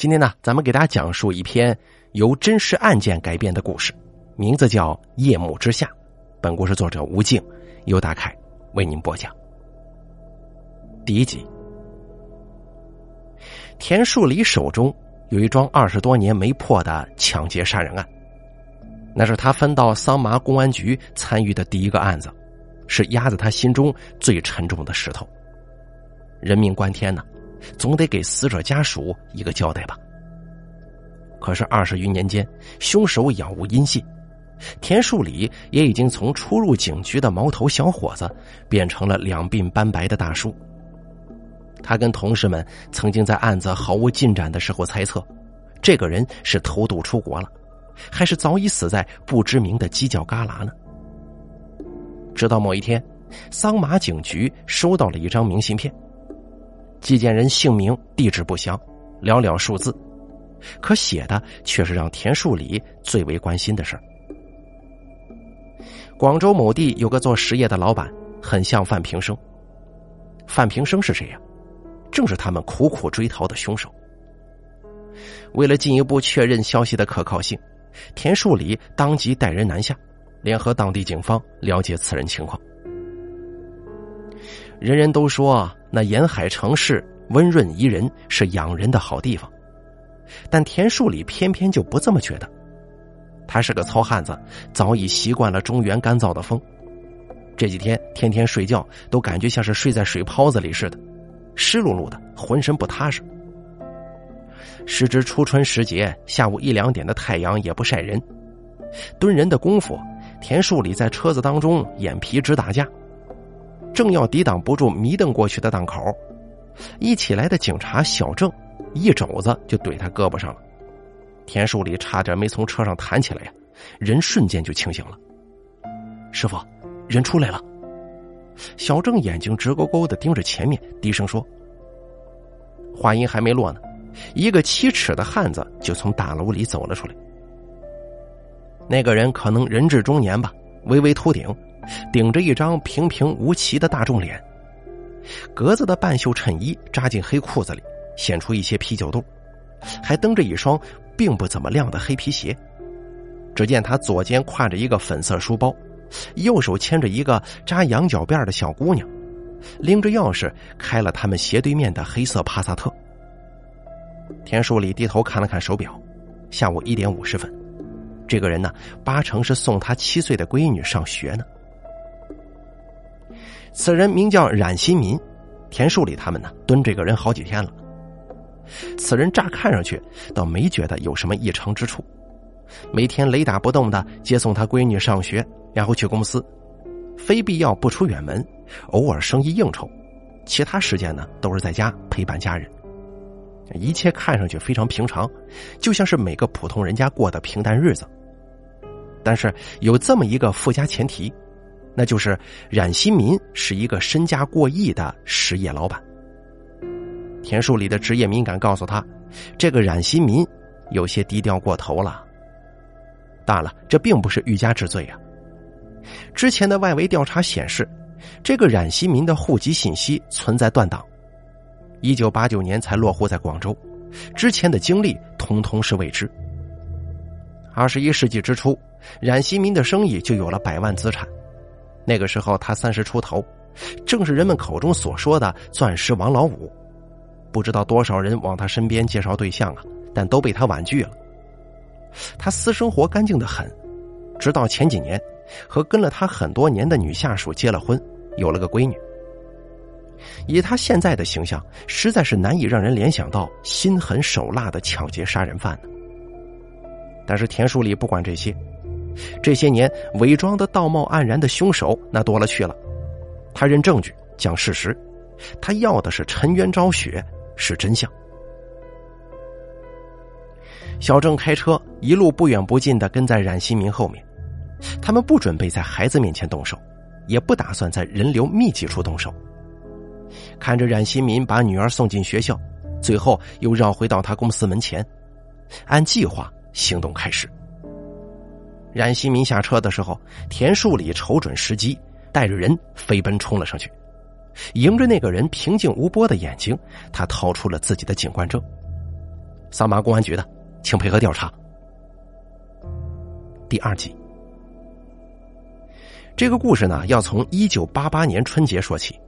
今天呢，咱们给大家讲述一篇由真实案件改编的故事，名字叫《夜幕之下》。本故事作者吴静，由大凯为您播讲。第一集，田树礼手中有一桩二十多年没破的抢劫杀人案，那是他分到桑麻公安局参与的第一个案子，是压在他心中最沉重的石头。人命关天呢。总得给死者家属一个交代吧。可是二十余年间，凶手杳无音信，田树礼也已经从初入警局的毛头小伙子，变成了两鬓斑白的大叔。他跟同事们曾经在案子毫无进展的时候猜测，这个人是偷渡出国了，还是早已死在不知名的犄角旮旯呢？直到某一天，桑麻警局收到了一张明信片。寄件人姓名、地址不详，寥寥数字，可写的却是让田树礼最为关心的事广州某地有个做实业的老板，很像范平生。范平生是谁呀？正是他们苦苦追逃的凶手。为了进一步确认消息的可靠性，田树礼当即带人南下，联合当地警方了解此人情况。人人都说那沿海城市温润宜人，是养人的好地方，但田树里偏偏就不这么觉得。他是个糙汉子，早已习惯了中原干燥的风。这几天天天睡觉都感觉像是睡在水泡子里似的，湿漉漉的，浑身不踏实。时值初春时节，下午一两点的太阳也不晒人，蹲人的功夫，田树里在车子当中眼皮直打架。正要抵挡不住迷瞪过去的档口，一起来的警察小郑一肘子就怼他胳膊上了，田树里差点没从车上弹起来呀，人瞬间就清醒了。师傅，人出来了。小郑眼睛直勾勾的盯着前面，低声说：“话音还没落呢，一个七尺的汉子就从大楼里走了出来。那个人可能人至中年吧，微微秃顶。”顶着一张平平无奇的大众脸，格子的半袖衬衣扎进黑裤子里，显出一些啤酒肚，还蹬着一双并不怎么亮的黑皮鞋。只见他左肩挎着一个粉色书包，右手牵着一个扎羊角辫的小姑娘，拎着钥匙开了他们斜对面的黑色帕萨特。田树礼低头看了看手表，下午一点五十分。这个人呢，八成是送他七岁的闺女上学呢。此人名叫冉新民，田树里他们呢蹲这个人好几天了。此人乍看上去倒没觉得有什么异常之处，每天雷打不动的接送他闺女上学，然后去公司，非必要不出远门，偶尔生意应酬，其他时间呢都是在家陪伴家人。一切看上去非常平常，就像是每个普通人家过的平淡日子。但是有这么一个附加前提。那就是冉新民是一个身家过亿的实业老板。田树里的职业敏感告诉他，这个冉新民有些低调过头了。当然了，这并不是欲加之罪啊。之前的外围调查显示，这个冉新民的户籍信息存在断档，一九八九年才落户在广州，之前的经历通通是未知。二十一世纪之初，冉新民的生意就有了百万资产。那个时候他三十出头，正是人们口中所说的“钻石王老五”。不知道多少人往他身边介绍对象啊，但都被他婉拒了。他私生活干净的很，直到前几年，和跟了他很多年的女下属结了婚，有了个闺女。以他现在的形象，实在是难以让人联想到心狠手辣的抢劫杀人犯呢。但是田书里不管这些。这些年伪装的道貌岸然的凶手那多了去了，他认证据讲事实，他要的是沉冤昭雪，是真相。小郑开车一路不远不近的跟在冉新民后面，他们不准备在孩子面前动手，也不打算在人流密集处动手。看着冉新民把女儿送进学校，最后又绕回到他公司门前，按计划行动开始。冉新民下车的时候，田树里瞅准时机，带着人飞奔冲了上去，迎着那个人平静无波的眼睛，他掏出了自己的警官证。桑麻公安局的，请配合调查。第二集，这个故事呢，要从一九八八年春节说起。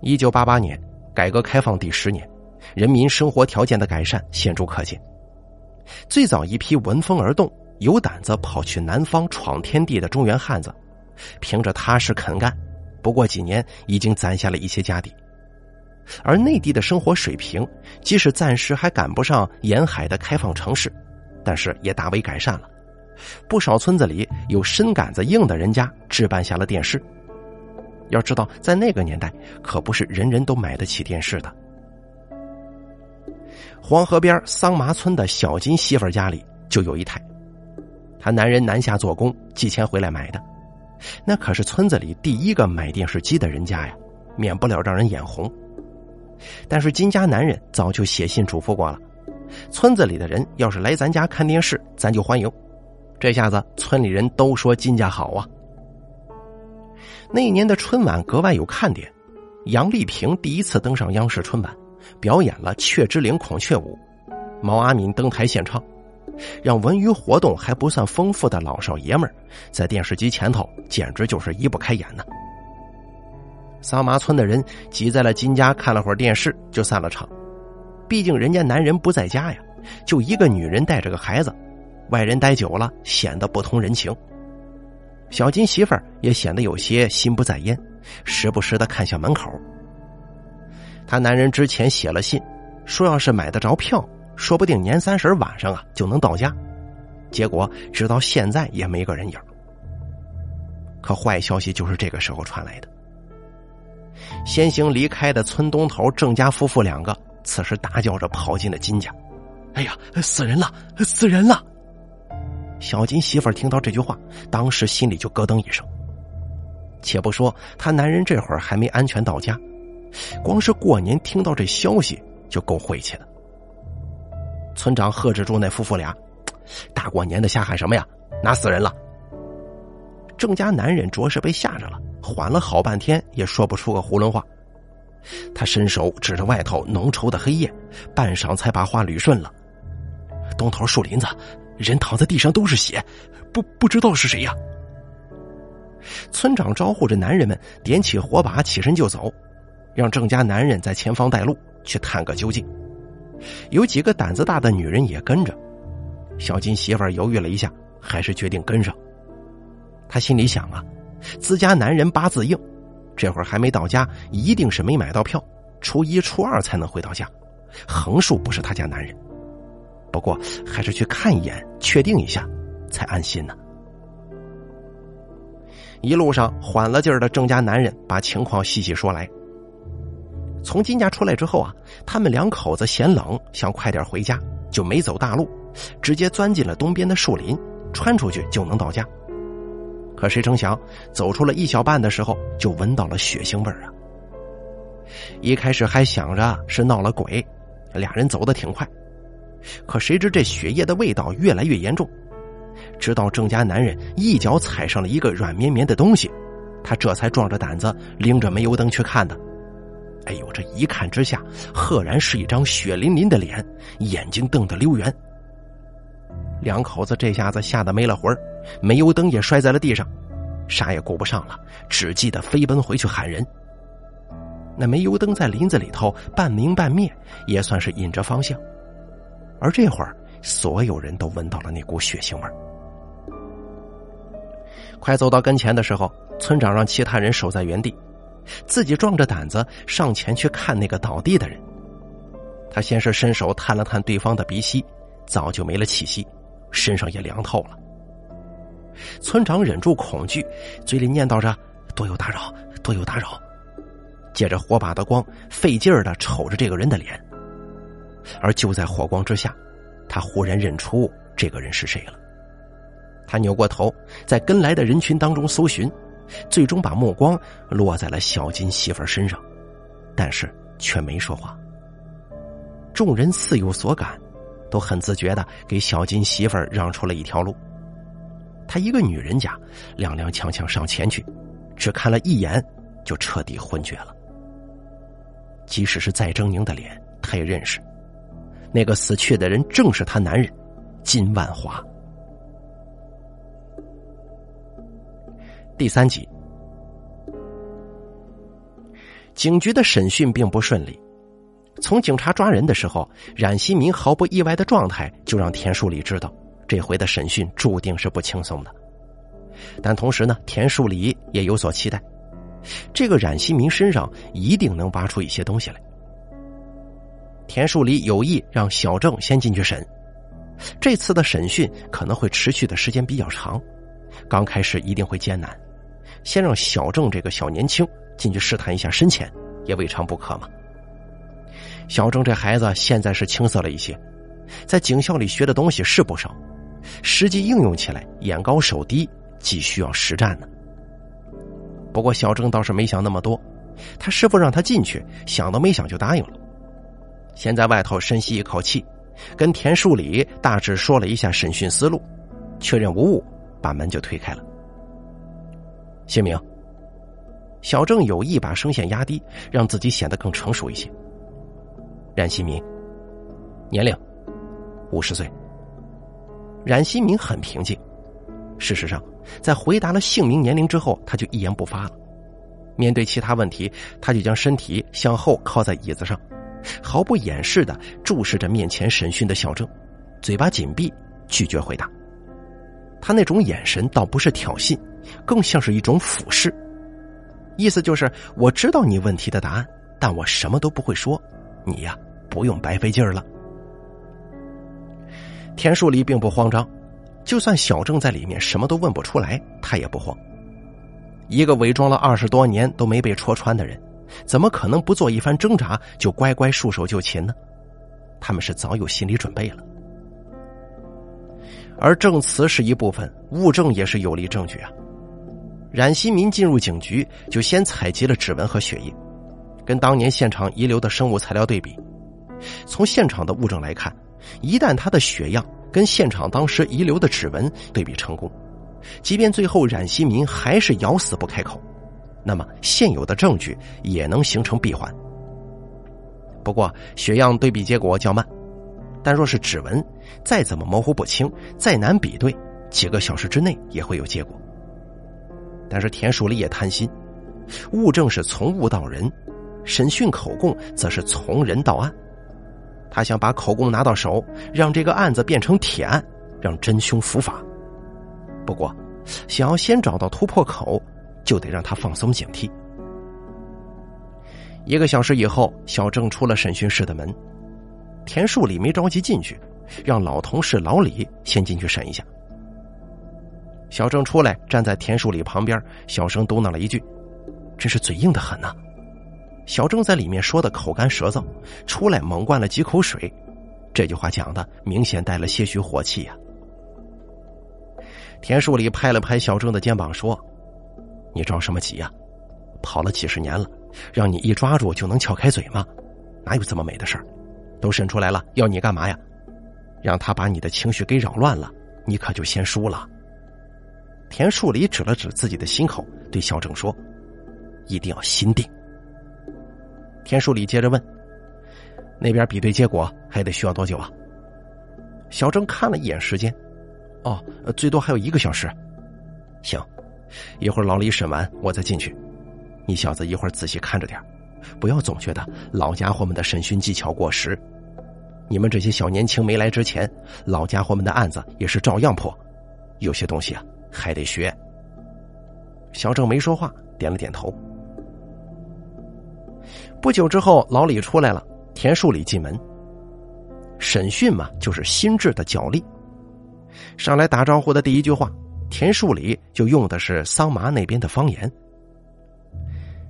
一九八八年，改革开放第十年，人民生活条件的改善显著可见。最早一批闻风而动、有胆子跑去南方闯天地的中原汉子，凭着踏实肯干，不过几年已经攒下了一些家底。而内地的生活水平，即使暂时还赶不上沿海的开放城市，但是也大为改善了。不少村子里有身杆子硬的人家置办下了电视。要知道，在那个年代，可不是人人都买得起电视的。黄河边桑麻村的小金媳妇家里就有一台，他男人南下做工，寄钱回来买的。那可是村子里第一个买电视机的人家呀，免不了让人眼红。但是金家男人早就写信嘱咐过了，村子里的人要是来咱家看电视，咱就欢迎。这下子村里人都说金家好啊。那一年的春晚格外有看点，杨丽萍第一次登上央视春晚，表演了《雀之灵孔雀舞》，毛阿敏登台献唱，让文娱活动还不算丰富的老少爷们儿在电视机前头简直就是移不开眼呢。桑麻村的人挤在了金家看了会儿电视就散了场，毕竟人家男人不在家呀，就一个女人带着个孩子，外人待久了显得不通人情。小金媳妇儿也显得有些心不在焉，时不时的看向门口。他男人之前写了信，说要是买得着票，说不定年三十晚上啊就能到家。结果直到现在也没个人影。可坏消息就是这个时候传来的。先行离开的村东头郑家夫妇两个，此时大叫着跑进了金家。哎呀，死人了，死人了！小金媳妇听到这句话，当时心里就咯噔一声。且不说他男人这会儿还没安全到家，光是过年听到这消息就够晦气的。村长呵止住那夫妇俩：“大过年的瞎喊什么呀？哪死人了？”郑家男人着实被吓着了，缓了好半天也说不出个囫囵话。他伸手指着外头浓稠的黑夜，半晌才把话捋顺了：“东头树林子。”人躺在地上都是血，不不知道是谁呀。村长招呼着男人们点起火把，起身就走，让郑家男人在前方带路去探个究竟。有几个胆子大的女人也跟着。小金媳妇犹豫了一下，还是决定跟上。他心里想啊，自家男人八字硬，这会儿还没到家，一定是没买到票，初一初二才能回到家，横竖不是他家男人。不过还是去看一眼，确定一下，才安心呢。一路上缓了劲儿的郑家男人把情况细细说来。从金家出来之后啊，他们两口子嫌冷，想快点回家，就没走大路，直接钻进了东边的树林，穿出去就能到家。可谁成想，走出了一小半的时候，就闻到了血腥味儿啊！一开始还想着是闹了鬼，俩人走的挺快。可谁知这血液的味道越来越严重，直到郑家男人一脚踩上了一个软绵绵的东西，他这才壮着胆子拎着煤油灯去看的。哎呦，这一看之下，赫然是一张血淋淋的脸，眼睛瞪得溜圆。两口子这下子吓得没了魂儿，煤油灯也摔在了地上，啥也顾不上了，只记得飞奔回去喊人。那煤油灯在林子里头半明半灭，也算是引着方向。而这会儿，所有人都闻到了那股血腥味儿。快走到跟前的时候，村长让其他人守在原地，自己壮着胆子上前去看那个倒地的人。他先是伸手探了探对方的鼻息，早就没了气息，身上也凉透了。村长忍住恐惧，嘴里念叨着：“多有打扰，多有打扰。”借着火把的光，费劲儿的瞅着这个人的脸。而就在火光之下，他忽然认出这个人是谁了。他扭过头，在跟来的人群当中搜寻，最终把目光落在了小金媳妇身上，但是却没说话。众人似有所感，都很自觉的给小金媳妇让出了一条路。她一个女人家，踉踉跄跄上前去，只看了一眼，就彻底昏厥了。即使是再狰狞的脸，他也认识。那个死去的人正是她男人金万华。第三集，警局的审讯并不顺利。从警察抓人的时候，冉希民毫不意外的状态就让田树礼知道，这回的审讯注定是不轻松的。但同时呢，田树礼也有所期待，这个冉希民身上一定能挖出一些东西来。田树礼有意让小郑先进去审，这次的审讯可能会持续的时间比较长，刚开始一定会艰难，先让小郑这个小年轻进去试探一下深浅，也未尝不可嘛。小郑这孩子现在是青涩了一些，在警校里学的东西是不少，实际应用起来眼高手低，既需要实战呢。不过小郑倒是没想那么多，他师傅让他进去，想都没想就答应了。先在外头深吸一口气，跟田树礼大致说了一下审讯思路，确认无误，把门就推开了。姓名。小郑有意把声线压低，让自己显得更成熟一些。冉希明，年龄五十岁。冉希明很平静。事实上，在回答了姓名、年龄之后，他就一言不发了。面对其他问题，他就将身体向后靠在椅子上，毫不掩饰的注视着面前审讯的小郑，嘴巴紧闭，拒绝回答。他那种眼神倒不是挑衅，更像是一种俯视，意思就是我知道你问题的答案，但我什么都不会说，你呀。不用白费劲儿了。田树礼并不慌张，就算小郑在里面什么都问不出来，他也不慌。一个伪装了二十多年都没被戳穿的人，怎么可能不做一番挣扎就乖乖束手就擒呢？他们是早有心理准备了。而证词是一部分，物证也是有力证据啊。冉新民进入警局就先采集了指纹和血液，跟当年现场遗留的生物材料对比。从现场的物证来看，一旦他的血样跟现场当时遗留的指纹对比成功，即便最后冉新民还是咬死不开口，那么现有的证据也能形成闭环。不过血样对比结果较慢，但若是指纹，再怎么模糊不清，再难比对，几个小时之内也会有结果。但是田树礼也贪心，物证是从物到人，审讯口供则是从人到案。他想把口供拿到手，让这个案子变成铁案，让真凶伏法。不过，想要先找到突破口，就得让他放松警惕。一个小时以后，小郑出了审讯室的门，田树礼没着急进去，让老同事老李先进去审一下。小郑出来，站在田树礼旁边，小声嘟囔了一句：“真是嘴硬的很呐。”小郑在里面说的口干舌燥，出来猛灌了几口水，这句话讲的明显带了些许火气呀。田树礼拍了拍小郑的肩膀说：“你着什么急呀？跑了几十年了，让你一抓住就能撬开嘴吗？哪有这么美的事儿？都审出来了，要你干嘛呀？让他把你的情绪给扰乱了，你可就先输了。”田树礼指了指自己的心口，对小郑说：“一定要心定。”田树礼接着问：“那边比对结果还得需要多久啊？”小郑看了一眼时间，“哦，最多还有一个小时。”“行，一会儿老李审完，我再进去。你小子一会儿仔细看着点，不要总觉得老家伙们的审讯技巧过时。你们这些小年轻没来之前，老家伙们的案子也是照样破，有些东西啊还得学。”小郑没说话，点了点头。不久之后，老李出来了，田树礼进门。审讯嘛，就是心智的角力。上来打招呼的第一句话，田树礼就用的是桑麻那边的方言：“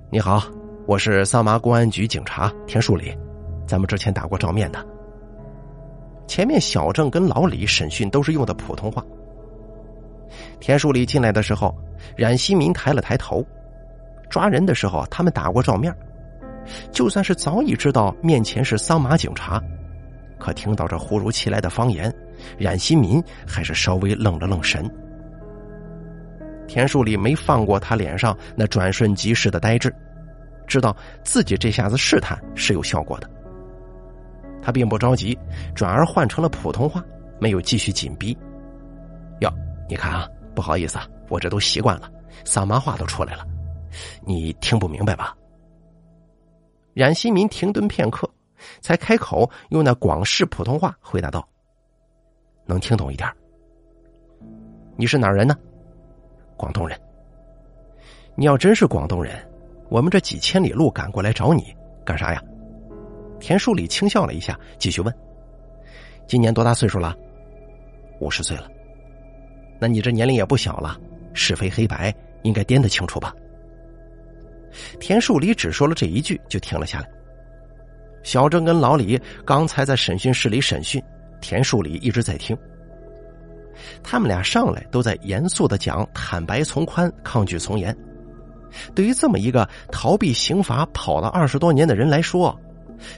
你好，我是桑麻公安局警察田树礼，咱们之前打过照面的。”前面小郑跟老李审讯都是用的普通话。田树礼进来的时候，冉希民抬了抬头，抓人的时候他们打过照面。就算是早已知道面前是桑麻警察，可听到这忽如其来的方言，冉新民还是稍微愣了愣神。田树礼没放过他脸上那转瞬即逝的呆滞，知道自己这下子试探是有效果的。他并不着急，转而换成了普通话，没有继续紧逼。哟，你看啊，不好意思啊，我这都习惯了，桑麻话都出来了，你听不明白吧？冉新民停顿片刻，才开口用那广式普通话回答道：“能听懂一点。你是哪儿人呢？广东人。你要真是广东人，我们这几千里路赶过来找你干啥呀？”田树礼轻笑了一下，继续问：“今年多大岁数了？五十岁了。那你这年龄也不小了，是非黑白应该掂得清楚吧？”田树礼只说了这一句，就停了下来。小郑跟老李刚才在审讯室里审讯，田树礼一直在听。他们俩上来都在严肃的讲“坦白从宽，抗拒从严”。对于这么一个逃避刑罚跑了二十多年的人来说，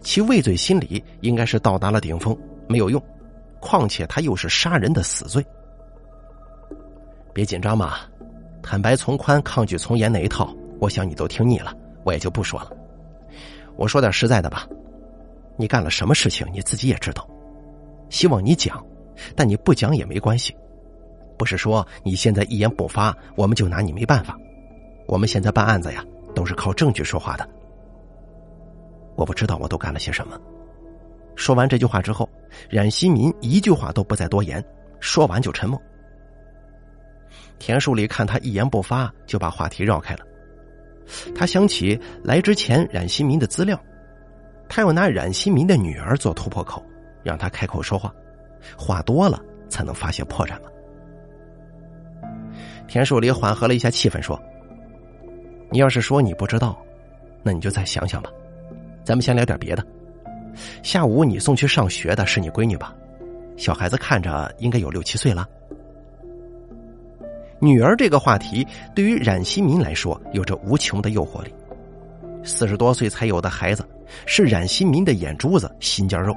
其畏罪心理应该是到达了顶峰，没有用。况且他又是杀人的死罪。别紧张嘛，坦白从宽，抗拒从严那一套，我想你都听腻了，我也就不说了。我说点实在的吧，你干了什么事情你自己也知道，希望你讲，但你不讲也没关系。不是说你现在一言不发，我们就拿你没办法。我们现在办案子呀，都是靠证据说话的。我不知道我都干了些什么。说完这句话之后，冉希民一句话都不再多言，说完就沉默。田树里看他一言不发，就把话题绕开了。他想起来之前冉新民的资料，他要拿冉新民的女儿做突破口，让他开口说话，话多了才能发现破绽嘛。田树里缓和了一下气氛，说：“你要是说你不知道，那你就再想想吧。”咱们先聊点别的。下午你送去上学的是你闺女吧？小孩子看着应该有六七岁了。女儿这个话题对于冉希民来说有着无穷的诱惑力。四十多岁才有的孩子，是冉希民的眼珠子、心尖肉。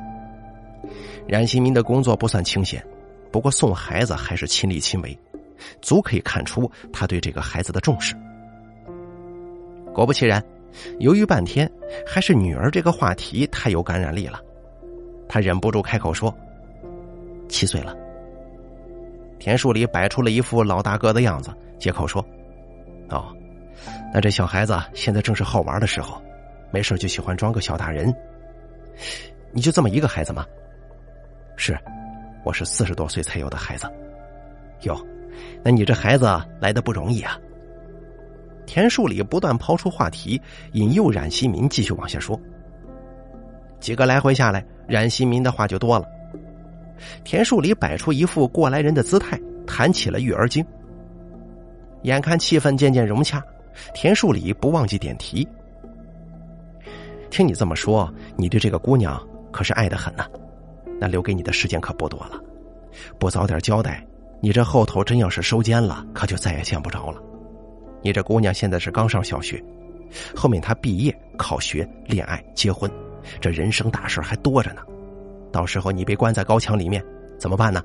冉希民的工作不算清闲，不过送孩子还是亲力亲为，足可以看出他对这个孩子的重视。果不其然。犹豫半天，还是女儿这个话题太有感染力了，他忍不住开口说：“七岁了。”田树里摆出了一副老大哥的样子，接口说：“哦，那这小孩子现在正是好玩的时候，没事就喜欢装个小大人。你就这么一个孩子吗？是，我是四十多岁才有的孩子。哟，那你这孩子来的不容易啊。”田树里不断抛出话题，引诱冉希民继续往下说。几个来回下来，冉希民的话就多了。田树里摆出一副过来人的姿态，谈起了育儿经。眼看气氛渐渐融洽，田树里不忘记点题：“听你这么说，你对这个姑娘可是爱的很呢。那留给你的时间可不多了，不早点交代，你这后头真要是收监了，可就再也见不着了。”你这姑娘现在是刚上小学，后面她毕业、考学、恋爱、结婚，这人生大事还多着呢。到时候你被关在高墙里面，怎么办呢？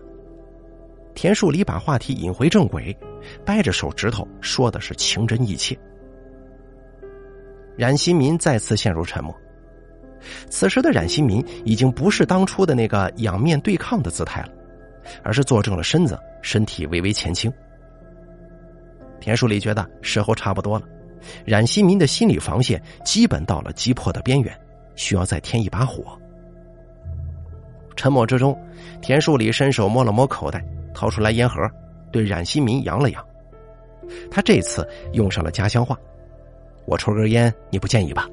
田树里把话题引回正轨，掰着手指头说的是情真意切。冉新民再次陷入沉默。此时的冉新民已经不是当初的那个仰面对抗的姿态了，而是坐正了身子，身体微微前倾。田树里觉得时候差不多了，冉新民的心理防线基本到了击破的边缘，需要再添一把火。沉默之中，田树里伸手摸了摸口袋，掏出来烟盒，对冉希民扬了扬。他这次用上了家乡话：“我抽根烟，你不介意吧？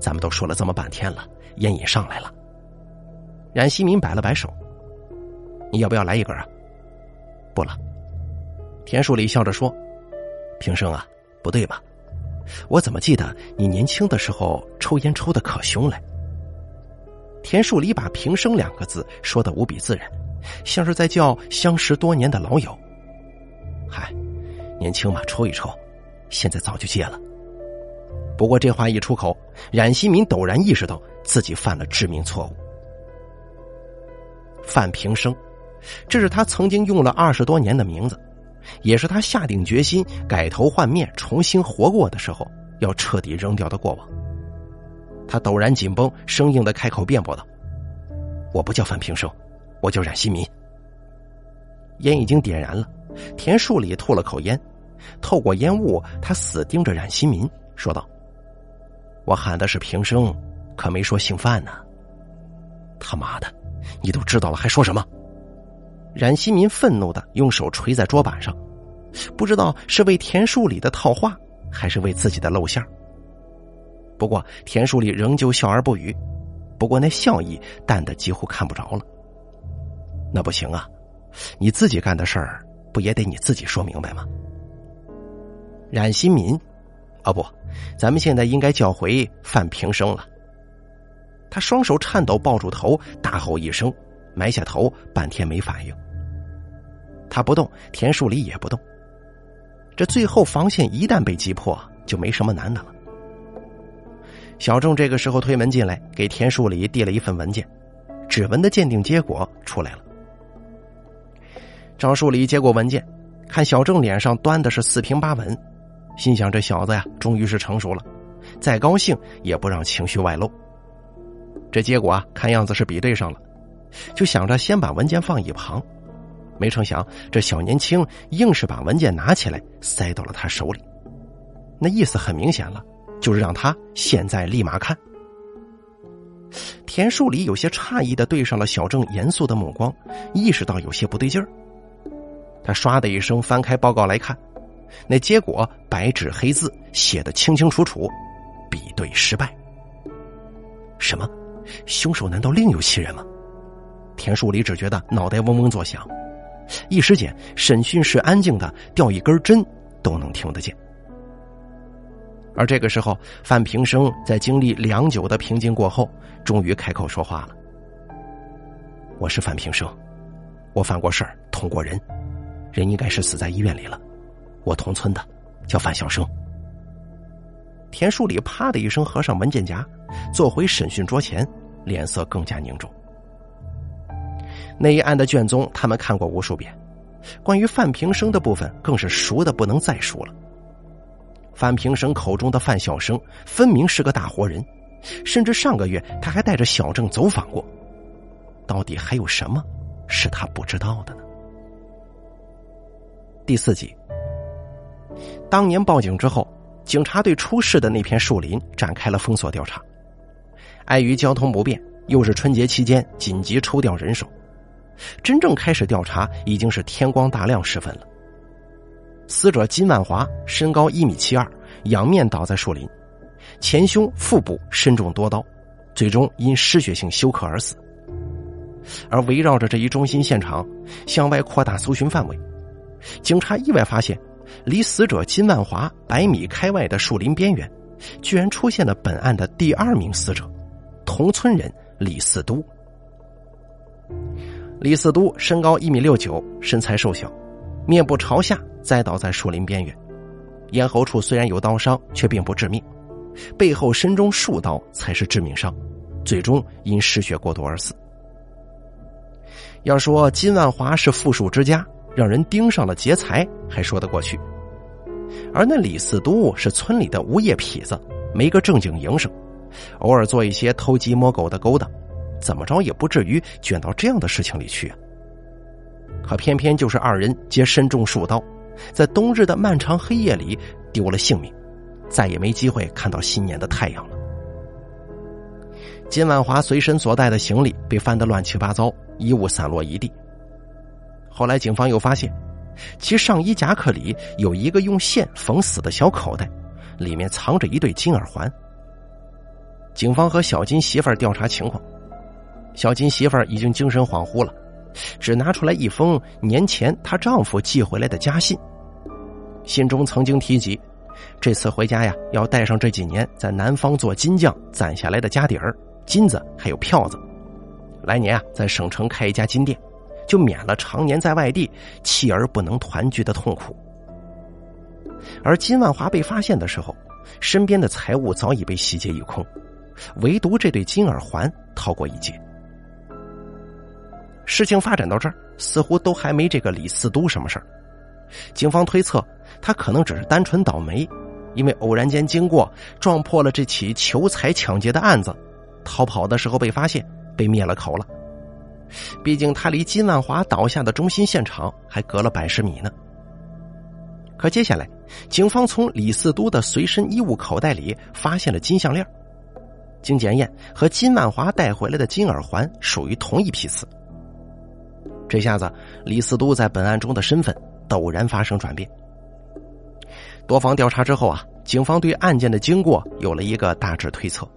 咱们都说了这么半天了，烟瘾上来了。”冉希民摆了摆手：“你要不要来一根啊？”“不了。”田树里笑着说。平生啊，不对吧？我怎么记得你年轻的时候抽烟抽的可凶嘞？田树里把“平生”两个字说的无比自然，像是在叫相识多年的老友。嗨，年轻嘛，抽一抽，现在早就戒了。不过这话一出口，冉希民陡然意识到自己犯了致命错误。范平生，这是他曾经用了二十多年的名字。也是他下定决心改头换面、重新活过的时候，要彻底扔掉的过往。他陡然紧绷，生硬的开口辩驳道：“我不叫范平生，我叫冉新民。烟已经点燃了，田树里吐了口烟，透过烟雾，他死盯着冉新民，说道：“我喊的是平生，可没说姓范呢。他妈的，你都知道了还说什么？”冉新民愤怒的用手捶在桌板上，不知道是为田树里的套话，还是为自己的露馅不过田树里仍旧笑而不语，不过那笑意淡的几乎看不着了。那不行啊！你自己干的事儿，不也得你自己说明白吗？冉新民，哦不，咱们现在应该叫回范平生了。他双手颤抖，抱住头，大吼一声，埋下头，半天没反应。他不动，田树里也不动。这最后防线一旦被击破，就没什么难的了。小郑这个时候推门进来，给田树里递了一份文件，指纹的鉴定结果出来了。张树礼接过文件，看小郑脸上端的是四平八稳，心想这小子呀，终于是成熟了，再高兴也不让情绪外露。这结果啊，看样子是比对上了，就想着先把文件放一旁，没成想这小年轻硬是把文件拿起来塞到了他手里，那意思很明显了，就是让他现在立马看。田树礼有些诧异的对上了小郑严肃的目光，意识到有些不对劲儿。他唰的一声翻开报告来看，那结果白纸黑字写的清清楚楚，比对失败。什么？凶手难道另有其人吗？田树里只觉得脑袋嗡嗡作响，一时间审讯室安静的掉一根针都能听得见。而这个时候，范平生在经历良久的平静过后，终于开口说话了：“我是范平生，我犯过事儿，捅过人。”人应该是死在医院里了，我同村的，叫范小生。田树里啪的一声合上文件夹，坐回审讯桌前，脸色更加凝重。那一案的卷宗他们看过无数遍，关于范平生的部分更是熟的不能再熟了。范平生口中的范小生分明是个大活人，甚至上个月他还带着小郑走访过。到底还有什么是他不知道的呢？第四集，当年报警之后，警察对出事的那片树林展开了封锁调查。碍于交通不便，又是春节期间，紧急抽调人手。真正开始调查已经是天光大亮时分了。死者金万华身高一米七二，仰面倒在树林，前胸、腹部身中多刀，最终因失血性休克而死。而围绕着这一中心现场，向外扩大搜寻范围。警察意外发现，离死者金万华百米开外的树林边缘，居然出现了本案的第二名死者，同村人李四都。李四都身高一米六九，身材瘦小，面部朝下栽倒在树林边缘，咽喉处虽然有刀伤，却并不致命，背后身中数刀才是致命伤，最终因失血过多而死。要说金万华是富庶之家。让人盯上了劫财还说得过去，而那李四都是村里的无业痞子，没个正经营生，偶尔做一些偷鸡摸狗的勾当，怎么着也不至于卷到这样的事情里去啊！可偏偏就是二人皆身中数刀，在冬日的漫长黑夜里丢了性命，再也没机会看到新年的太阳了。金万华随身所带的行李被翻得乱七八糟，衣物散落一地。后来，警方又发现，其上衣夹克里有一个用线缝死的小口袋，里面藏着一对金耳环。警方和小金媳妇儿调查情况，小金媳妇儿已经精神恍惚了，只拿出来一封年前她丈夫寄回来的家信，信中曾经提及，这次回家呀要带上这几年在南方做金匠攒下来的家底儿、金子还有票子，来年啊在省城开一家金店。就免了常年在外地弃儿不能团聚的痛苦。而金万华被发现的时候，身边的财物早已被洗劫一空，唯独这对金耳环逃过一劫。事情发展到这儿，似乎都还没这个李四都什么事儿。警方推测，他可能只是单纯倒霉，因为偶然间经过撞破了这起求财抢劫的案子，逃跑的时候被发现，被灭了口了。毕竟他离金万华倒下的中心现场还隔了百十米呢。可接下来，警方从李四都的随身衣物口袋里发现了金项链，经检验和金万华带回来的金耳环属于同一批次。这下子，李四都在本案中的身份陡然发生转变。多方调查之后啊，警方对案件的经过有了一个大致推测。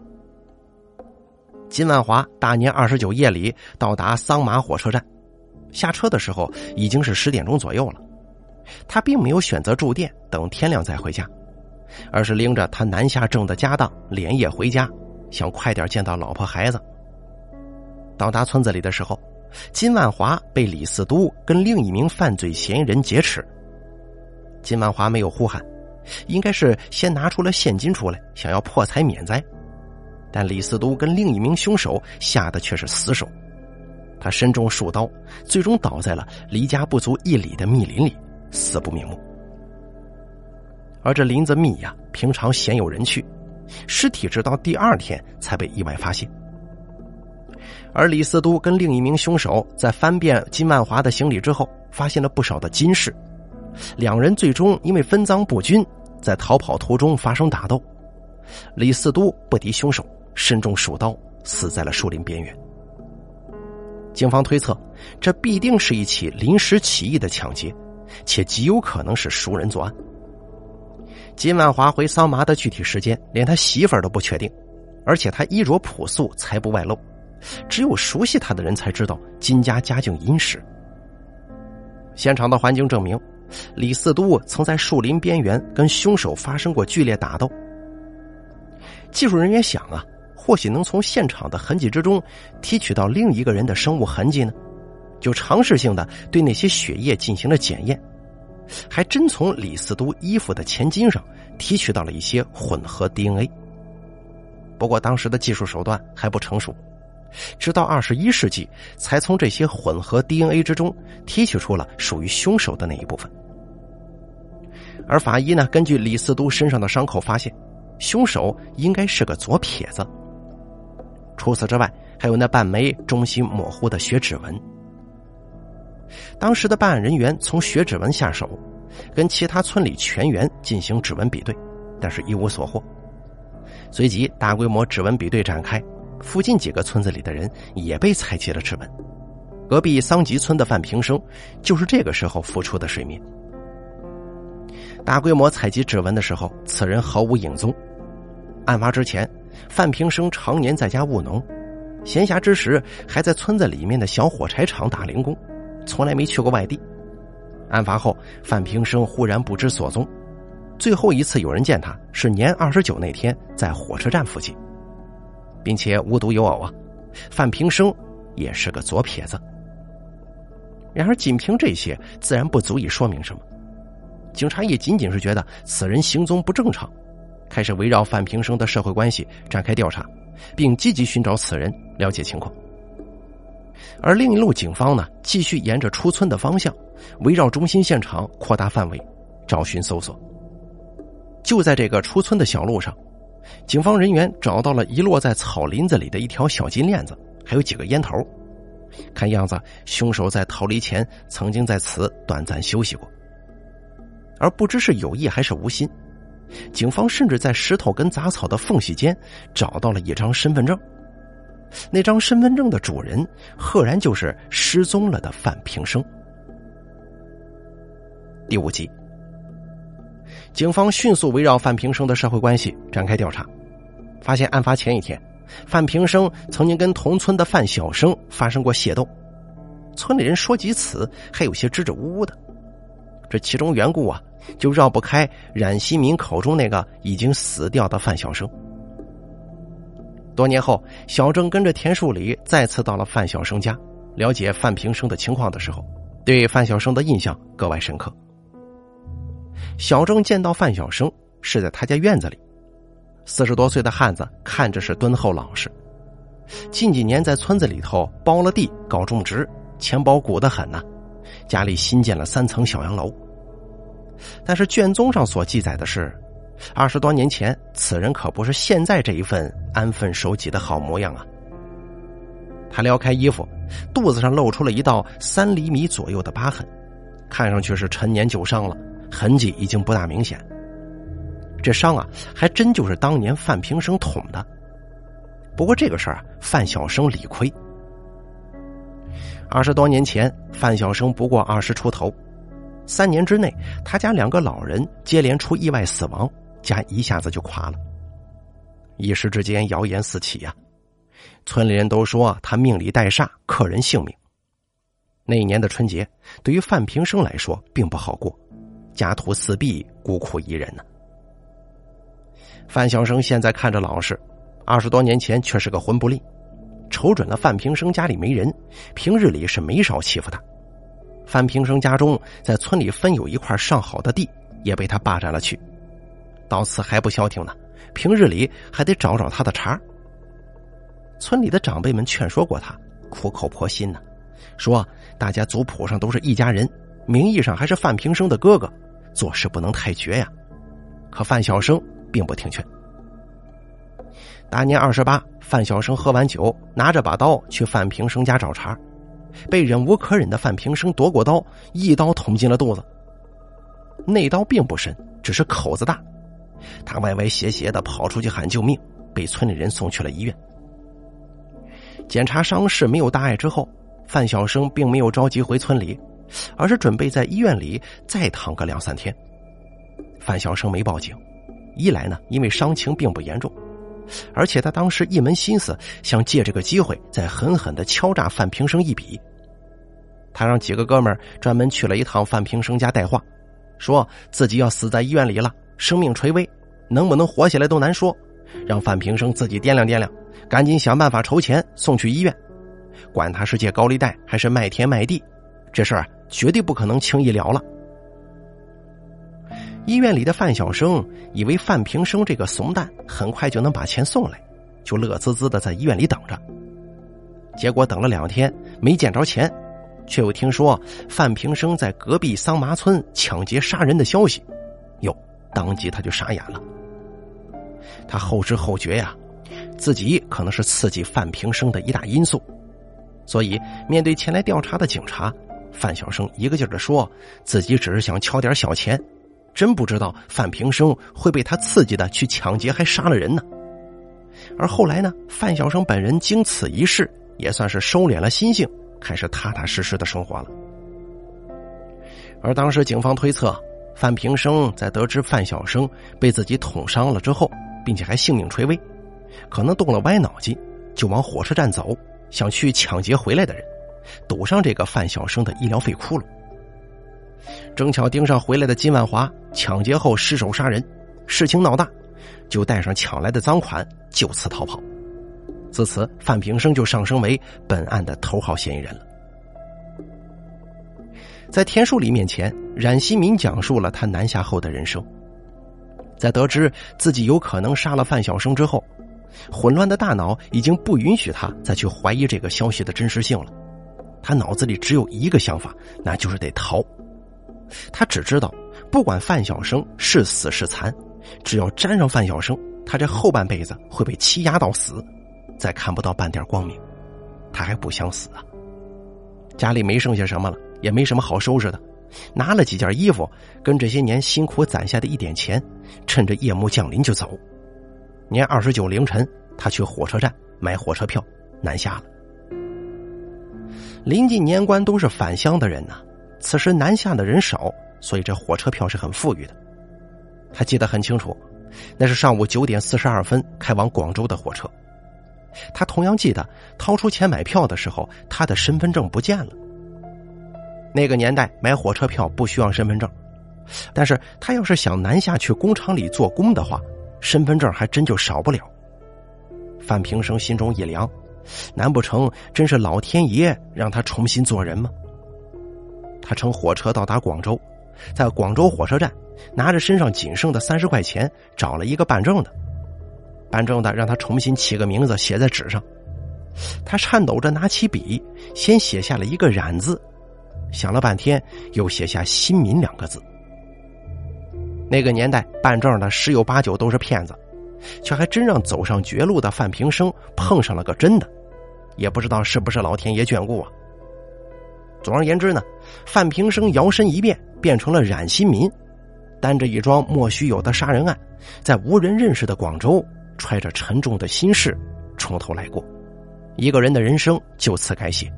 金万华大年二十九夜里到达桑麻火车站，下车的时候已经是十点钟左右了。他并没有选择住店等天亮再回家，而是拎着他南下挣的家当连夜回家，想快点见到老婆孩子。到达村子里的时候，金万华被李四都跟另一名犯罪嫌疑人劫持。金万华没有呼喊，应该是先拿出了现金出来，想要破财免灾。但李四都跟另一名凶手下的却是死手，他身中数刀，最终倒在了离家不足一里的密林里，死不瞑目。而这林子密呀，平常鲜有人去，尸体直到第二天才被意外发现。而李四都跟另一名凶手在翻遍金万华的行李之后，发现了不少的金饰，两人最终因为分赃不均，在逃跑途中发生打斗，李四都不敌凶手。身中数刀，死在了树林边缘。警方推测，这必定是一起临时起意的抢劫，且极有可能是熟人作案。金万华回桑麻的具体时间，连他媳妇儿都不确定，而且他衣着朴素，财不外露，只有熟悉他的人才知道金家家境殷实。现场的环境证明，李四都曾在树林边缘跟凶手发生过剧烈打斗。技术人员想啊。或许能从现场的痕迹之中提取到另一个人的生物痕迹呢？就尝试性的对那些血液进行了检验，还真从李四都衣服的前襟上提取到了一些混合 DNA。不过当时的技术手段还不成熟，直到二十一世纪才从这些混合 DNA 之中提取出了属于凶手的那一部分。而法医呢，根据李四都身上的伤口发现，凶手应该是个左撇子。除此之外，还有那半枚中心模糊的血指纹。当时的办案人员从血指纹下手，跟其他村里全员进行指纹比对，但是一无所获。随即，大规模指纹比对展开，附近几个村子里的人也被采集了指纹。隔壁桑集村的范平生就是这个时候浮出的水面。大规模采集指纹的时候，此人毫无影踪。案发之前。范平生常年在家务农，闲暇之时还在村子里面的小火柴厂打零工，从来没去过外地。案发后，范平生忽然不知所踪，最后一次有人见他是年二十九那天在火车站附近，并且无独有偶啊，范平生也是个左撇子。然而，仅凭这些自然不足以说明什么，警察也仅仅是觉得此人行踪不正常。开始围绕范平生的社会关系展开调查，并积极寻找此人，了解情况。而另一路警方呢，继续沿着出村的方向，围绕中心现场扩大范围，找寻搜索。就在这个出村的小路上，警方人员找到了遗落在草林子里的一条小金链子，还有几个烟头。看样子，凶手在逃离前曾经在此短暂休息过。而不知是有意还是无心。警方甚至在石头跟杂草的缝隙间找到了一张身份证，那张身份证的主人赫然就是失踪了的范平生。第五集，警方迅速围绕范平生的社会关系展开调查，发现案发前一天，范平生曾经跟同村的范小生发生过械斗，村里人说及此还有些支支吾吾的，这其中缘故啊。就绕不开冉希民口中那个已经死掉的范小生。多年后，小郑跟着田树礼再次到了范小生家，了解范平生的情况的时候，对范小生的印象格外深刻。小郑见到范小生是在他家院子里，四十多岁的汉子看着是敦厚老实，近几年在村子里头包了地搞种植，钱包鼓得很呐，家里新建了三层小洋楼。但是卷宗上所记载的是，二十多年前，此人可不是现在这一份安分守己的好模样啊。他撩开衣服，肚子上露出了一道三厘米左右的疤痕，看上去是陈年旧伤了，痕迹已经不大明显。这伤啊，还真就是当年范平生捅的。不过这个事儿啊，范晓生理亏。二十多年前，范晓生不过二十出头，三年之内，他家两个老人接连出意外死亡，家一下子就垮了。一时之间，谣言四起呀，村里人都说他命里带煞，克人性命。那一年的春节，对于范平生来说并不好过，家徒四壁，孤苦一人呢。范晓生现在看着老实，二十多年前却是个混不吝。瞅准了范平生家里没人，平日里是没少欺负他。范平生家中在村里分有一块上好的地，也被他霸占了去。到此还不消停呢，平日里还得找找他的茬。村里的长辈们劝说过他，苦口婆心呢，说大家族谱上都是一家人，名义上还是范平生的哥哥，做事不能太绝呀。可范小生并不听劝。大年二十八，范小生喝完酒，拿着把刀去范平生家找茬，被忍无可忍的范平生夺过刀，一刀捅进了肚子。那刀并不深，只是口子大。他歪歪斜斜的跑出去喊救命，被村里人送去了医院。检查伤势没有大碍之后，范小生并没有着急回村里，而是准备在医院里再躺个两三天。范晓生没报警，一来呢，因为伤情并不严重。而且他当时一门心思想借这个机会再狠狠的敲诈范平生一笔。他让几个哥们专门去了一趟范平生家带话，说自己要死在医院里了，生命垂危，能不能活下来都难说，让范平生自己掂量掂量，赶紧想办法筹钱送去医院。管他是借高利贷还是卖田卖地，这事儿绝对不可能轻易了了。医院里的范小生以为范平生这个怂蛋很快就能把钱送来，就乐滋滋的在医院里等着。结果等了两天没见着钱，却又听说范平生在隔壁桑麻村抢劫杀人的消息，哟，当即他就傻眼了。他后知后觉呀，自己可能是刺激范平生的一大因素，所以面对前来调查的警察，范小生一个劲儿的说自己只是想敲点小钱。真不知道范平生会被他刺激的去抢劫，还杀了人呢。而后来呢，范小生本人经此一事，也算是收敛了心性，开始踏踏实实的生活了。而当时警方推测，范平生在得知范小生被自己捅伤了之后，并且还性命垂危，可能动了歪脑筋，就往火车站走，想去抢劫回来的人，堵上这个范小生的医疗费窟窿。正巧盯上回来的金万华，抢劫后失手杀人，事情闹大，就带上抢来的赃款就此逃跑。自此，范平生就上升为本案的头号嫌疑人了。在田树礼面前，冉新民讲述了他南下后的人生。在得知自己有可能杀了范小生之后，混乱的大脑已经不允许他再去怀疑这个消息的真实性了。他脑子里只有一个想法，那就是得逃。他只知道，不管范晓生是死是残，只要沾上范晓生，他这后半辈子会被欺压到死，再看不到半点光明。他还不想死啊！家里没剩下什么了，也没什么好收拾的，拿了几件衣服，跟这些年辛苦攒下的一点钱，趁着夜幕降临就走。年二十九凌晨，他去火车站买火车票南下了。临近年关，都是返乡的人呐。此时南下的人少，所以这火车票是很富裕的。他记得很清楚，那是上午九点四十二分开往广州的火车。他同样记得掏出钱买票的时候，他的身份证不见了。那个年代买火车票不需要身份证，但是他要是想南下去工厂里做工的话，身份证还真就少不了。范平生心中一凉，难不成真是老天爷让他重新做人吗？他乘火车到达广州，在广州火车站拿着身上仅剩的三十块钱，找了一个办证的。办证的让他重新起个名字，写在纸上。他颤抖着拿起笔，先写下了一个“冉”字，想了半天，又写下“新民”两个字。那个年代办证的十有八九都是骗子，却还真让走上绝路的范平生碰上了个真的，也不知道是不是老天爷眷顾啊。总而言之呢，范平生摇身一变，变成了冉新民，担着一桩莫须有的杀人案，在无人认识的广州，揣着沉重的心事，从头来过，一个人的人生就此改写。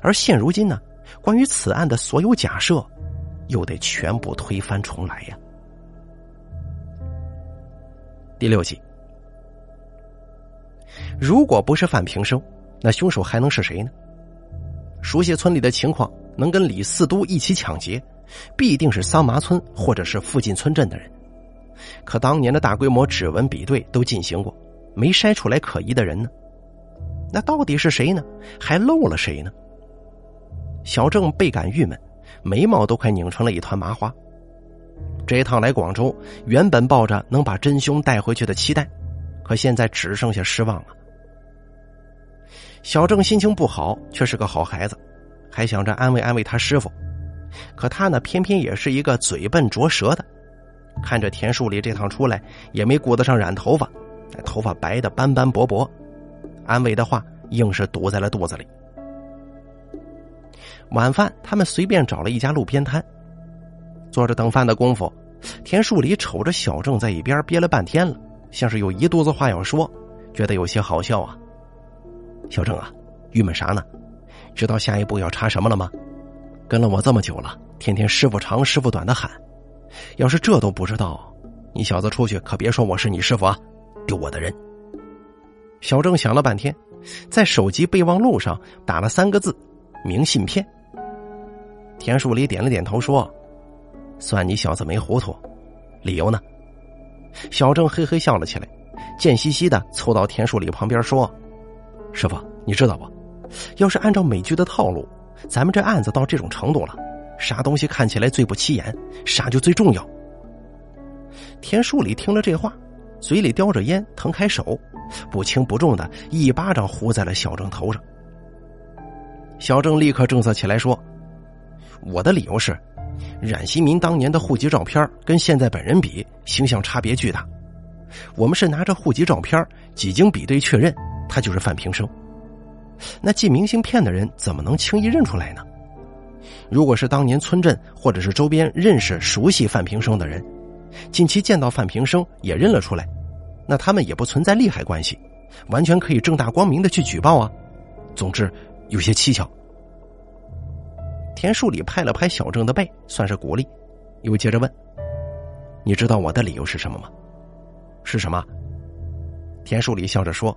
而现如今呢，关于此案的所有假设，又得全部推翻重来呀。第六集，如果不是范平生，那凶手还能是谁呢？熟悉村里的情况，能跟李四都一起抢劫，必定是桑麻村或者是附近村镇的人。可当年的大规模指纹比对都进行过，没筛出来可疑的人呢。那到底是谁呢？还漏了谁呢？小郑倍感郁闷，眉毛都快拧成了一团麻花。这一趟来广州，原本抱着能把真凶带回去的期待，可现在只剩下失望了。小郑心情不好，却是个好孩子，还想着安慰安慰他师傅。可他呢，偏偏也是一个嘴笨拙舌的。看着田树里这趟出来，也没顾得上染头发，头发白的斑斑驳驳，安慰的话硬是堵在了肚子里。晚饭，他们随便找了一家路边摊，坐着等饭的功夫，田树里瞅着小郑在一边憋了半天了，像是有一肚子话要说，觉得有些好笑啊。小郑啊，郁闷啥呢？知道下一步要查什么了吗？跟了我这么久了，天天师傅长师傅短的喊，要是这都不知道，你小子出去可别说我是你师傅啊，丢我的人。小郑想了半天，在手机备忘录上打了三个字：明信片。田树里点了点头说：“算你小子没糊涂。”理由呢？小郑嘿嘿笑了起来，贱兮兮的凑到田树里旁边说。师傅，你知道不？要是按照美剧的套路，咱们这案子到这种程度了，啥东西看起来最不起眼，啥就最重要。田树里听了这话，嘴里叼着烟，腾开手，不轻不重的一巴掌呼在了小郑头上。小郑立刻正色起来说：“我的理由是，冉新民当年的户籍照片跟现在本人比，形象差别巨大。我们是拿着户籍照片，几经比对确认。”他就是范平生，那寄明信片的人怎么能轻易认出来呢？如果是当年村镇或者是周边认识熟悉范平生的人，近期见到范平生也认了出来，那他们也不存在利害关系，完全可以正大光明的去举报啊。总之，有些蹊跷。田树里拍了拍小郑的背，算是鼓励，又接着问：“你知道我的理由是什么吗？”“是什么？”田树里笑着说。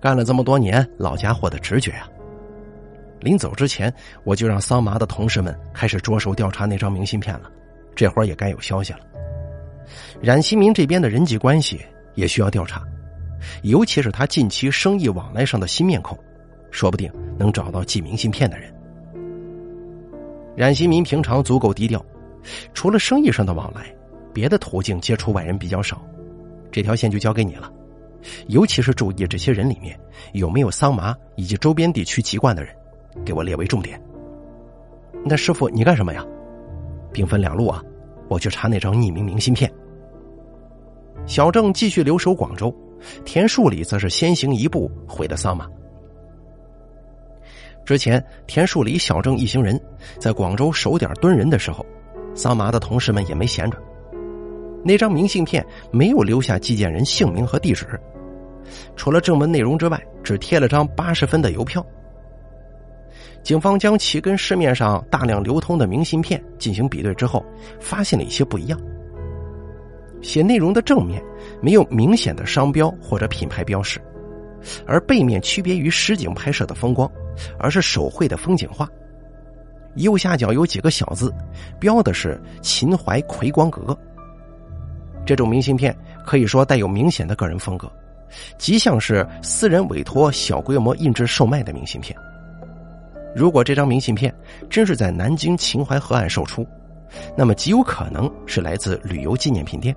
干了这么多年，老家伙的直觉啊！临走之前，我就让桑麻的同事们开始着手调查那张明信片了。这会儿也该有消息了。冉新民这边的人际关系也需要调查，尤其是他近期生意往来上的新面孔，说不定能找到寄明信片的人。冉新民平常足够低调，除了生意上的往来，别的途径接触外人比较少。这条线就交给你了。尤其是注意这些人里面有没有桑麻以及周边地区籍贯的人，给我列为重点。那师傅你干什么呀？兵分两路啊，我去查那张匿名明信片。小郑继续留守广州，田树里则是先行一步回了桑麻。之前田树里、小郑一行人在广州守点蹲人的时候，桑麻的同事们也没闲着。那张明信片没有留下寄件人姓名和地址。除了正文内容之外，只贴了张八十分的邮票。警方将其跟市面上大量流通的明信片进行比对之后，发现了一些不一样。写内容的正面没有明显的商标或者品牌标识，而背面区别于实景拍摄的风光，而是手绘的风景画。右下角有几个小字，标的是“秦淮葵光阁”。这种明信片可以说带有明显的个人风格。极像是私人委托小规模印制售卖的明信片。如果这张明信片真是在南京秦淮河岸售出，那么极有可能是来自旅游纪念品店。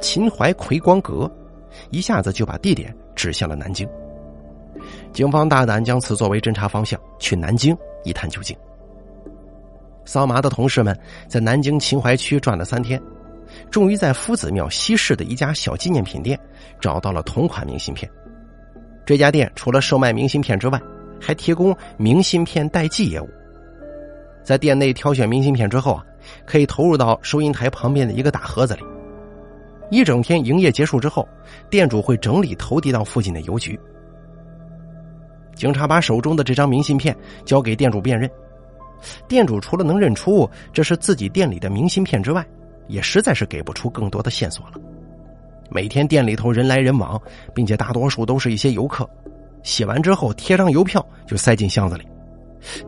秦淮葵光阁，一下子就把地点指向了南京。警方大胆将此作为侦查方向，去南京一探究竟。桑麻的同事们在南京秦淮区转了三天。终于在夫子庙西市的一家小纪念品店找到了同款明信片。这家店除了售卖明信片之外，还提供明信片代寄业务。在店内挑选明信片之后啊，可以投入到收银台旁边的一个大盒子里。一整天营业结束之后，店主会整理投递到附近的邮局。警察把手中的这张明信片交给店主辨认，店主除了能认出这是自己店里的明信片之外，也实在是给不出更多的线索了。每天店里头人来人往，并且大多数都是一些游客，写完之后贴张邮票就塞进箱子里，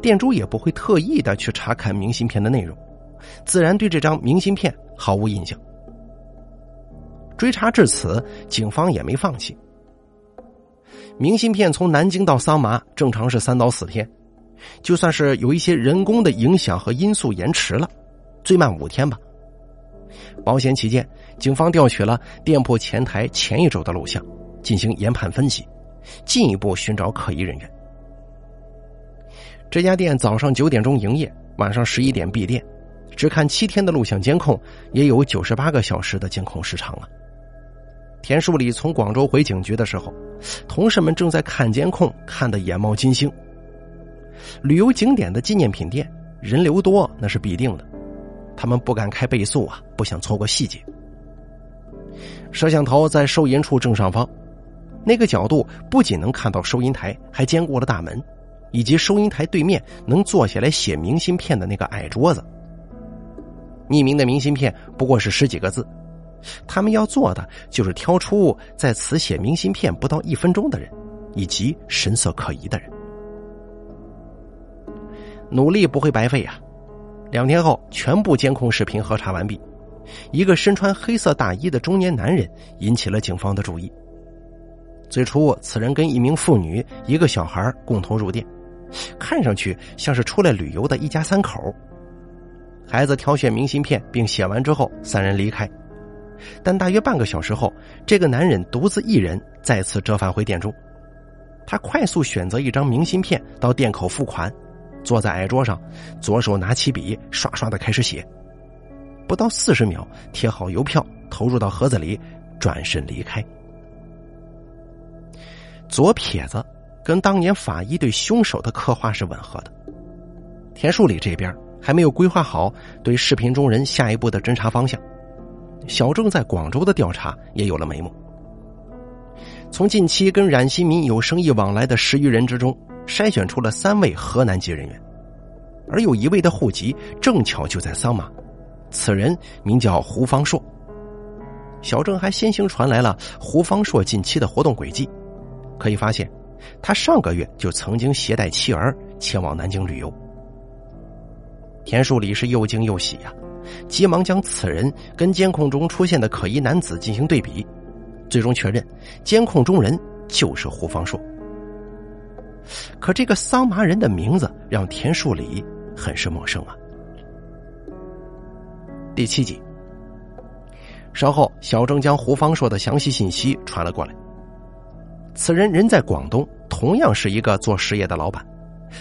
店主也不会特意的去查看明信片的内容，自然对这张明信片毫无印象。追查至此，警方也没放弃。明信片从南京到桑麻正常是三到四天，就算是有一些人工的影响和因素延迟了，最慢五天吧。保险起见，警方调取了店铺前台前一周的录像，进行研判分析，进一步寻找可疑人员。这家店早上九点钟营业，晚上十一点闭店，只看七天的录像监控，也有九十八个小时的监控时长了。田树礼从广州回警局的时候，同事们正在看监控，看得眼冒金星。旅游景点的纪念品店人流多，那是必定的，他们不敢开倍速啊，不想错过细节。摄像头在收银处正上方，那个角度不仅能看到收银台，还兼顾了大门，以及收银台对面能坐下来写明信片的那个矮桌子。匿名的明信片不过是十几个字。他们要做的就是挑出在此写明信片不到一分钟的人，以及神色可疑的人。努力不会白费呀！两天后，全部监控视频核查完毕。一个身穿黑色大衣的中年男人引起了警方的注意。最初，此人跟一名妇女、一个小孩共同入店，看上去像是出来旅游的一家三口。孩子挑选明信片并写完之后，三人离开。但大约半个小时后，这个男人独自一人再次折返回店中。他快速选择一张明信片到店口付款，坐在矮桌上，左手拿起笔，刷刷的开始写。不到四十秒，贴好邮票，投入到盒子里，转身离开。左撇子跟当年法医对凶手的刻画是吻合的。田树里这边还没有规划好对视频中人下一步的侦查方向。小郑在广州的调查也有了眉目。从近期跟冉新民有生意往来的十余人之中，筛选出了三位河南籍人员，而有一位的户籍正巧就在桑马，此人名叫胡方硕。小郑还先行传来了胡方硕近期的活动轨迹，可以发现，他上个月就曾经携带妻儿前往南京旅游。田树礼是又惊又喜呀。急忙将此人跟监控中出现的可疑男子进行对比，最终确认监控中人就是胡方硕。可这个桑麻人的名字让田树礼很是陌生啊。第七集，稍后小郑将胡方硕的详细信息传了过来。此人人在广东，同样是一个做实业的老板，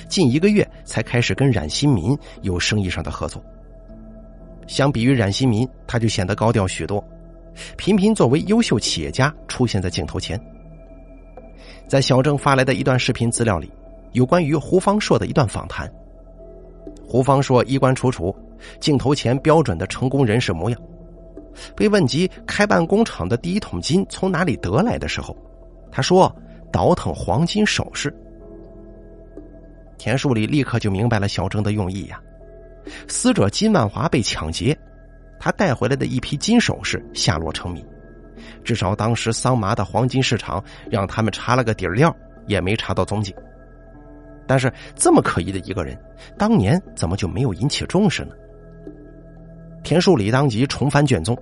近一个月才开始跟冉新民有生意上的合作。相比于冉新民，他就显得高调许多，频频作为优秀企业家出现在镜头前。在小郑发来的一段视频资料里，有关于胡方硕的一段访谈。胡方硕衣冠楚楚，镜头前标准的成功人士模样。被问及开办工厂的第一桶金从哪里得来的时候，他说：“倒腾黄金首饰。”田树里立刻就明白了小郑的用意呀。死者金万华被抢劫，他带回来的一批金首饰下落成谜。至少当时桑麻的黄金市场让他们查了个底儿料，也没查到踪迹。但是这么可疑的一个人，当年怎么就没有引起重视呢？田树礼当即重翻卷宗，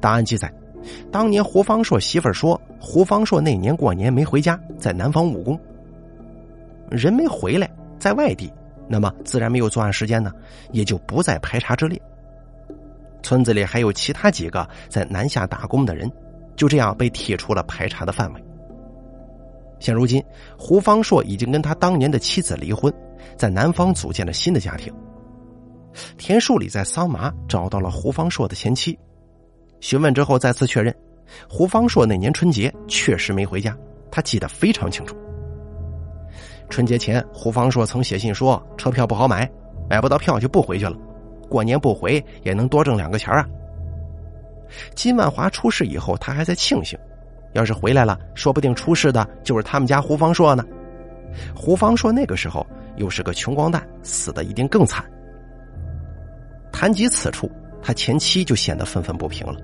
档案记载，当年胡方硕媳妇说，胡方硕那年过年没回家，在南方务工，人没回来，在外地。那么自然没有作案时间呢，也就不在排查之列。村子里还有其他几个在南下打工的人，就这样被剔出了排查的范围。现如今，胡方硕已经跟他当年的妻子离婚，在南方组建了新的家庭。田树里在桑麻找到了胡方硕的前妻，询问之后再次确认，胡方硕那年春节确实没回家，他记得非常清楚。春节前，胡方硕曾写信说车票不好买，买不到票就不回去了。过年不回也能多挣两个钱啊。金万华出事以后，他还在庆幸，要是回来了，说不定出事的就是他们家胡方硕呢。胡方硕那个时候又是个穷光蛋，死的一定更惨。谈及此处，他前妻就显得愤愤不平了。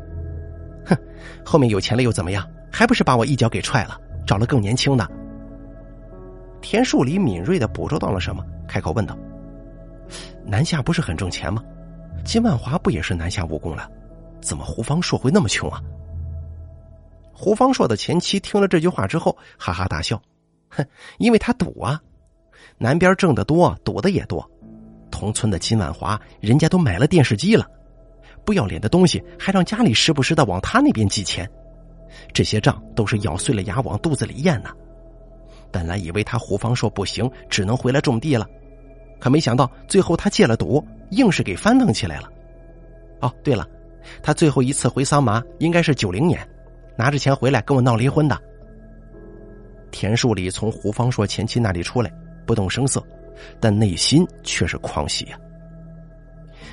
哼，后面有钱了又怎么样？还不是把我一脚给踹了，找了更年轻的。田树里敏锐的捕捉到了什么，开口问道：“南下不是很挣钱吗？金万华不也是南下务工了？怎么胡方硕会那么穷啊？”胡方硕的前妻听了这句话之后，哈哈大笑：“哼，因为他赌啊，南边挣得多，赌的也多。同村的金万华，人家都买了电视机了，不要脸的东西还让家里时不时的往他那边寄钱，这些账都是咬碎了牙往肚子里咽呢。”本来以为他胡方硕不行，只能回来种地了，可没想到最后他戒了赌，硬是给翻腾起来了。哦，对了，他最后一次回桑麻应该是九零年，拿着钱回来跟我闹离婚的。田树里从胡方硕前妻那里出来，不动声色，但内心却是狂喜呀。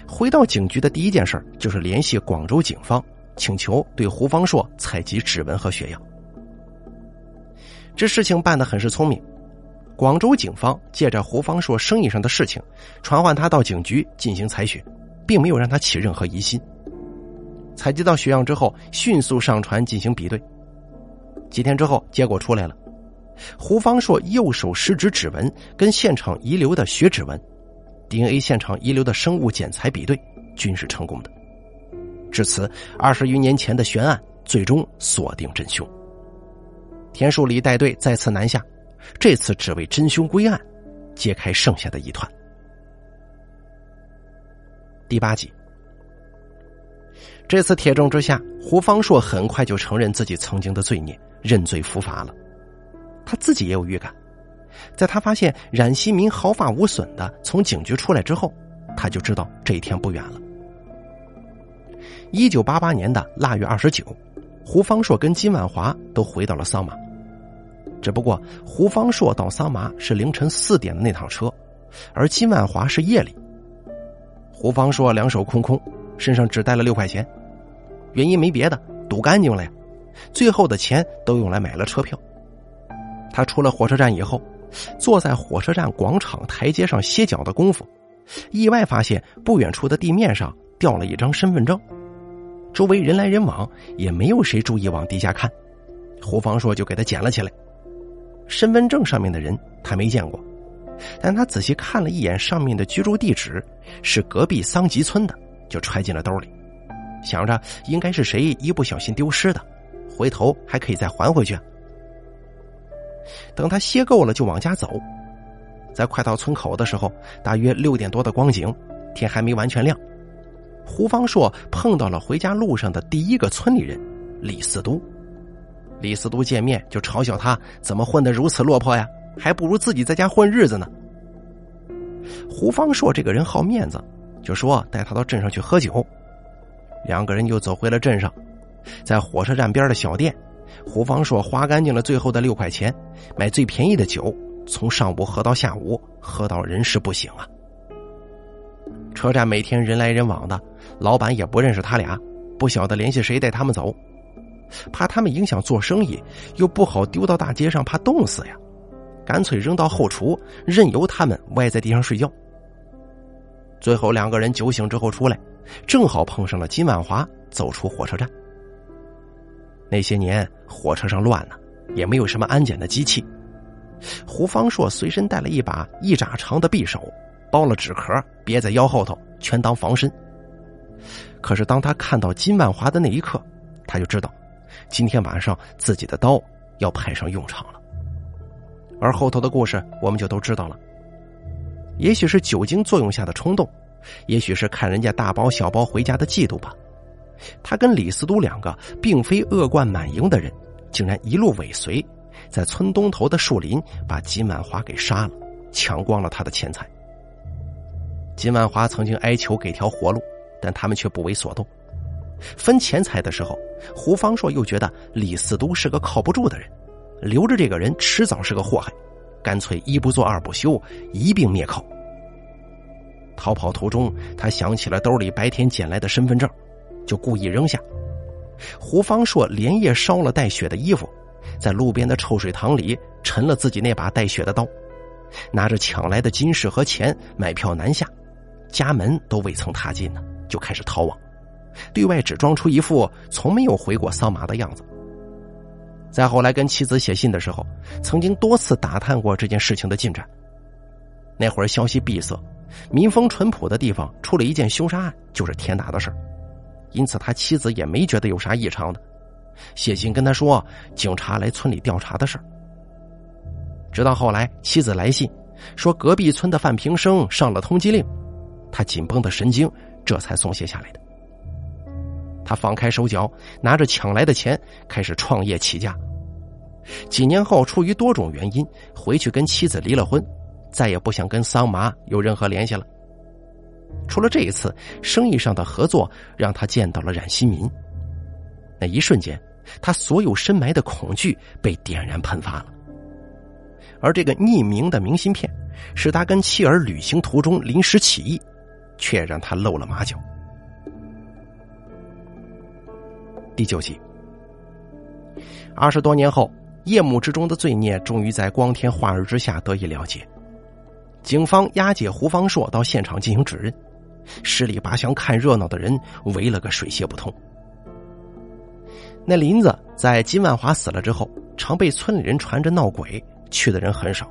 回到警局的第一件事就是联系广州警方，请求对胡方硕采集指纹和血样。这事情办得很是聪明，广州警方借着胡方硕生意上的事情，传唤他到警局进行采血，并没有让他起任何疑心。采集到血样之后，迅速上传进行比对。几天之后，结果出来了，胡方硕右手食指指纹跟现场遗留的血指纹，DNA 现场遗留的生物检材比对均是成功的。至此，二十余年前的悬案最终锁定真凶。田树里带队再次南下，这次只为真凶归案，揭开剩下的疑团。第八集，这次铁证之下，胡方硕很快就承认自己曾经的罪孽，认罪伏法了。他自己也有预感，在他发现冉希民毫发无损的从警局出来之后，他就知道这一天不远了。一九八八年的腊月二十九，胡方硕跟金万华都回到了桑麻。只不过胡方硕到桑麻是凌晨四点的那趟车，而金万华是夜里。胡方硕两手空空，身上只带了六块钱，原因没别的，赌干净了呀。最后的钱都用来买了车票。他出了火车站以后，坐在火车站广场台阶上歇脚的功夫，意外发现不远处的地面上掉了一张身份证。周围人来人往，也没有谁注意往地下看，胡方硕就给他捡了起来。身份证上面的人他没见过，但他仔细看了一眼上面的居住地址是隔壁桑集村的，就揣进了兜里，想着应该是谁一不小心丢失的，回头还可以再还回去。等他歇够了，就往家走，在快到村口的时候，大约六点多的光景，天还没完全亮，胡方硕碰到了回家路上的第一个村里人李四都。李四都见面就嘲笑他怎么混得如此落魄呀，还不如自己在家混日子呢。胡方硕这个人好面子，就说带他到镇上去喝酒。两个人就走回了镇上，在火车站边的小店，胡方硕花干净了最后的六块钱，买最便宜的酒，从上午喝到下午，喝到人事不省啊。车站每天人来人往的，老板也不认识他俩，不晓得联系谁带他们走。怕他们影响做生意，又不好丢到大街上，怕冻死呀，干脆扔到后厨，任由他们歪在地上睡觉。最后两个人酒醒之后出来，正好碰上了金万华走出火车站。那些年火车上乱呢，也没有什么安检的机器。胡方硕随身带了一把一拃长的匕首，包了纸壳，别在腰后头，全当防身。可是当他看到金万华的那一刻，他就知道。今天晚上自己的刀要派上用场了，而后头的故事我们就都知道了。也许是酒精作用下的冲动，也许是看人家大包小包回家的嫉妒吧。他跟李思都两个并非恶贯满盈的人，竟然一路尾随，在村东头的树林把金万华给杀了，抢光了他的钱财。金万华曾经哀求给条活路，但他们却不为所动。分钱财的时候，胡方硕又觉得李四都是个靠不住的人，留着这个人迟早是个祸害，干脆一不做二不休，一并灭口。逃跑途中，他想起了兜里白天捡来的身份证，就故意扔下。胡方硕连夜烧了带血的衣服，在路边的臭水塘里沉了自己那把带血的刀，拿着抢来的金饰和钱买票南下，家门都未曾踏进呢，就开始逃亡，对外只装出一副从没有回过桑麻的样子。再后来跟妻子写信的时候，曾经多次打探过这件事情的进展。那会儿消息闭塞，民风淳朴的地方出了一件凶杀案，就是天大的事儿。因此，他妻子也没觉得有啥异常的，写信跟他说警察来村里调查的事儿。直到后来，妻子来信说隔壁村的范平生上了通缉令，他紧绷的神经这才松懈下来的。他放开手脚，拿着抢来的钱开始创业起家。几年后，出于多种原因，回去跟妻子离了婚，再也不想跟桑麻有任何联系了。除了这一次生意上的合作，让他见到了冉新民。那一瞬间，他所有深埋的恐惧被点燃喷发了。而这个匿名的明信片，是他跟妻儿旅行途中临时起意，却让他露了马脚。第九集，二十多年后，夜幕之中的罪孽终于在光天化日之下得以了结。警方押解胡方硕到现场进行指认，十里八乡看热闹的人围了个水泄不通。那林子在金万华死了之后，常被村里人传着闹鬼，去的人很少，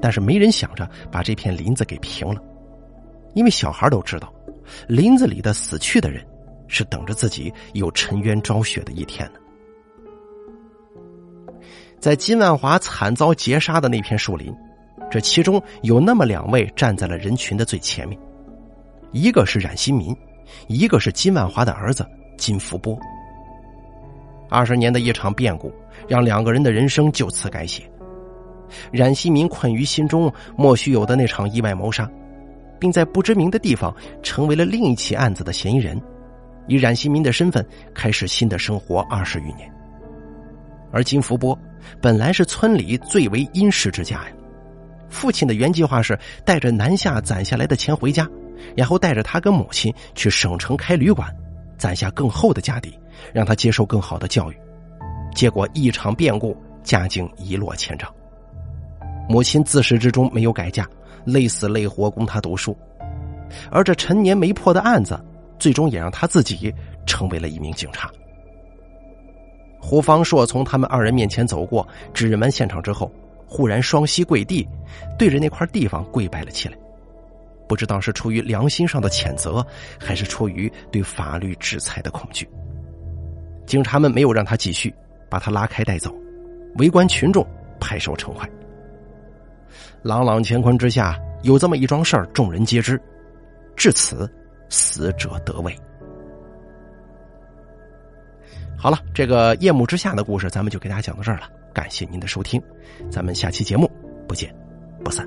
但是没人想着把这片林子给平了，因为小孩都知道，林子里的死去的人是等着自己有沉冤昭雪的一天呢。在金万华惨遭劫杀的那片树林。这其中有那么两位站在了人群的最前面，一个是冉新民，一个是金万华的儿子金福波。二十年的一场变故，让两个人的人生就此改写。冉新民困于心中莫须有的那场意外谋杀，并在不知名的地方成为了另一起案子的嫌疑人，以冉新民的身份开始新的生活二十余年。而金福波本来是村里最为殷实之家呀。父亲的原计划是带着南下攒下来的钱回家，然后带着他跟母亲去省城开旅馆，攒下更厚的家底，让他接受更好的教育。结果一场变故，家境一落千丈。母亲自始至终没有改嫁，累死累活供他读书，而这陈年没破的案子，最终也让他自己成为了一名警察。胡方硕从他们二人面前走过，指认完现场之后。忽然双膝跪地，对着那块地方跪拜了起来。不知道是出于良心上的谴责，还是出于对法律制裁的恐惧。警察们没有让他继续，把他拉开带走。围观群众拍手称快。朗朗乾坤之下，有这么一桩事儿，众人皆知。至此，死者得位。好了，这个夜幕之下的故事，咱们就给大家讲到这儿了。感谢您的收听，咱们下期节目不见不散。